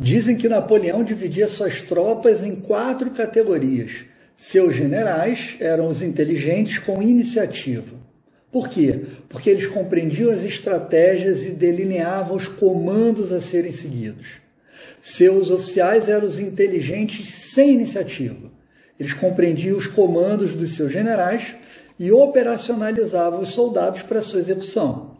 Dizem que Napoleão dividia suas tropas em quatro categorias. Seus generais eram os inteligentes com iniciativa. Por quê? Porque eles compreendiam as estratégias e delineavam os comandos a serem seguidos. Seus oficiais eram os inteligentes sem iniciativa. Eles compreendiam os comandos dos seus generais e operacionalizavam os soldados para sua execução.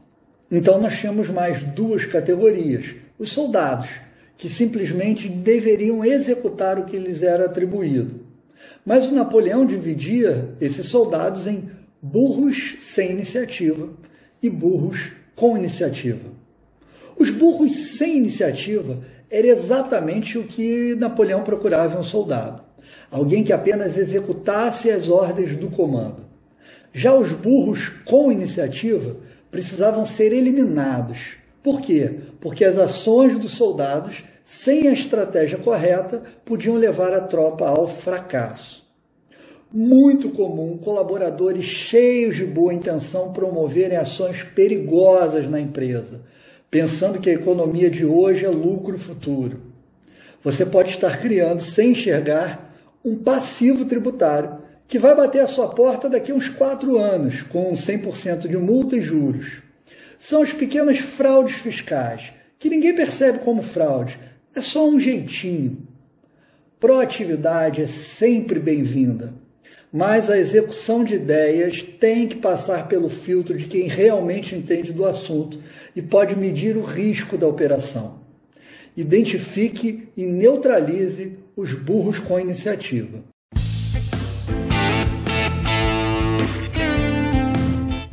Então nós tínhamos mais duas categorias: os soldados, que simplesmente deveriam executar o que lhes era atribuído. Mas o Napoleão dividia esses soldados em burros sem iniciativa e burros com iniciativa. Os burros sem iniciativa era exatamente o que Napoleão procurava em um soldado. Alguém que apenas executasse as ordens do comando. Já os burros com iniciativa precisavam ser eliminados. Por quê? Porque as ações dos soldados, sem a estratégia correta, podiam levar a tropa ao fracasso. Muito comum colaboradores cheios de boa intenção promoverem ações perigosas na empresa, pensando que a economia de hoje é lucro futuro. Você pode estar criando, sem enxergar, um passivo tributário que vai bater a sua porta daqui a uns quatro anos, com 100% de multa e juros. São as pequenas fraudes fiscais, que ninguém percebe como fraude, é só um jeitinho. Proatividade é sempre bem-vinda, mas a execução de ideias tem que passar pelo filtro de quem realmente entende do assunto e pode medir o risco da operação. Identifique e neutralize os burros com iniciativa.